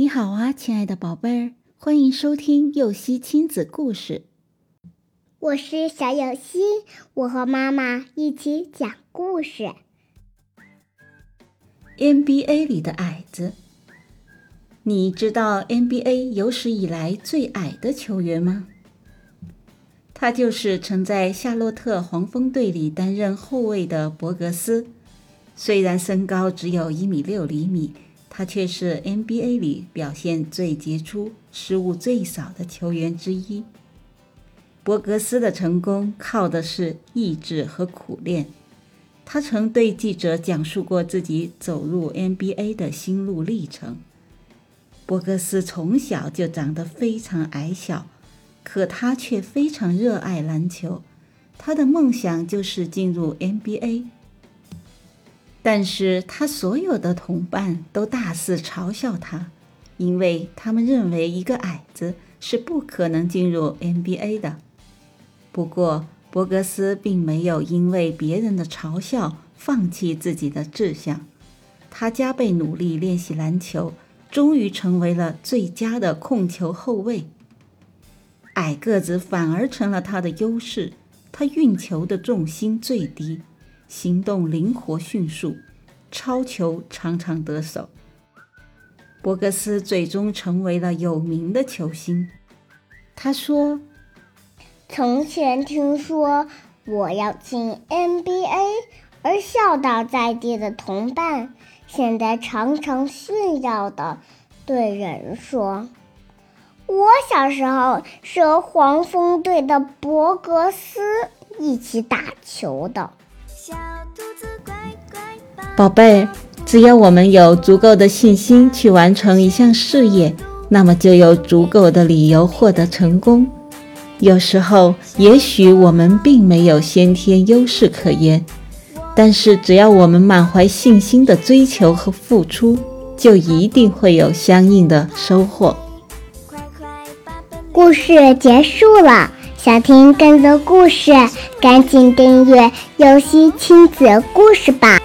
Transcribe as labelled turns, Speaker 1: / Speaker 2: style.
Speaker 1: 你好啊，亲爱的宝贝儿，欢迎收听幼熙亲子故事。
Speaker 2: 我是小幼熙，我和妈妈一起讲故事。
Speaker 1: NBA 里的矮子，你知道 NBA 有史以来最矮的球员吗？他就是曾在夏洛特黄蜂队里担任后卫的博格斯。虽然身高只有一米六厘米，他却是 NBA 里表现最杰出、失误最少的球员之一。博格斯的成功靠的是意志和苦练。他曾对记者讲述过自己走入 NBA 的心路历程。博格斯从小就长得非常矮小。可他却非常热爱篮球，他的梦想就是进入 NBA。但是他所有的同伴都大肆嘲笑他，因为他们认为一个矮子是不可能进入 NBA 的。不过，博格斯并没有因为别人的嘲笑放弃自己的志向，他加倍努力练习篮球，终于成为了最佳的控球后卫。矮个子反而成了他的优势，他运球的重心最低，行动灵活迅速，超球常常得手。博格斯最终成为了有名的球星。他说：“
Speaker 2: 从前听说我要进 NBA，而笑倒在地的同伴，现在常常炫耀的对人说。”我小时候是和黄蜂队的博格斯一起打球的。
Speaker 1: 宝贝，只要我们有足够的信心去完成一项事业，那么就有足够的理由获得成功。有时候，也许我们并没有先天优势可言，但是只要我们满怀信心的追求和付出，就一定会有相应的收获。
Speaker 2: 故事结束了，想听更多故事，赶紧订阅“游戏亲子故事”吧。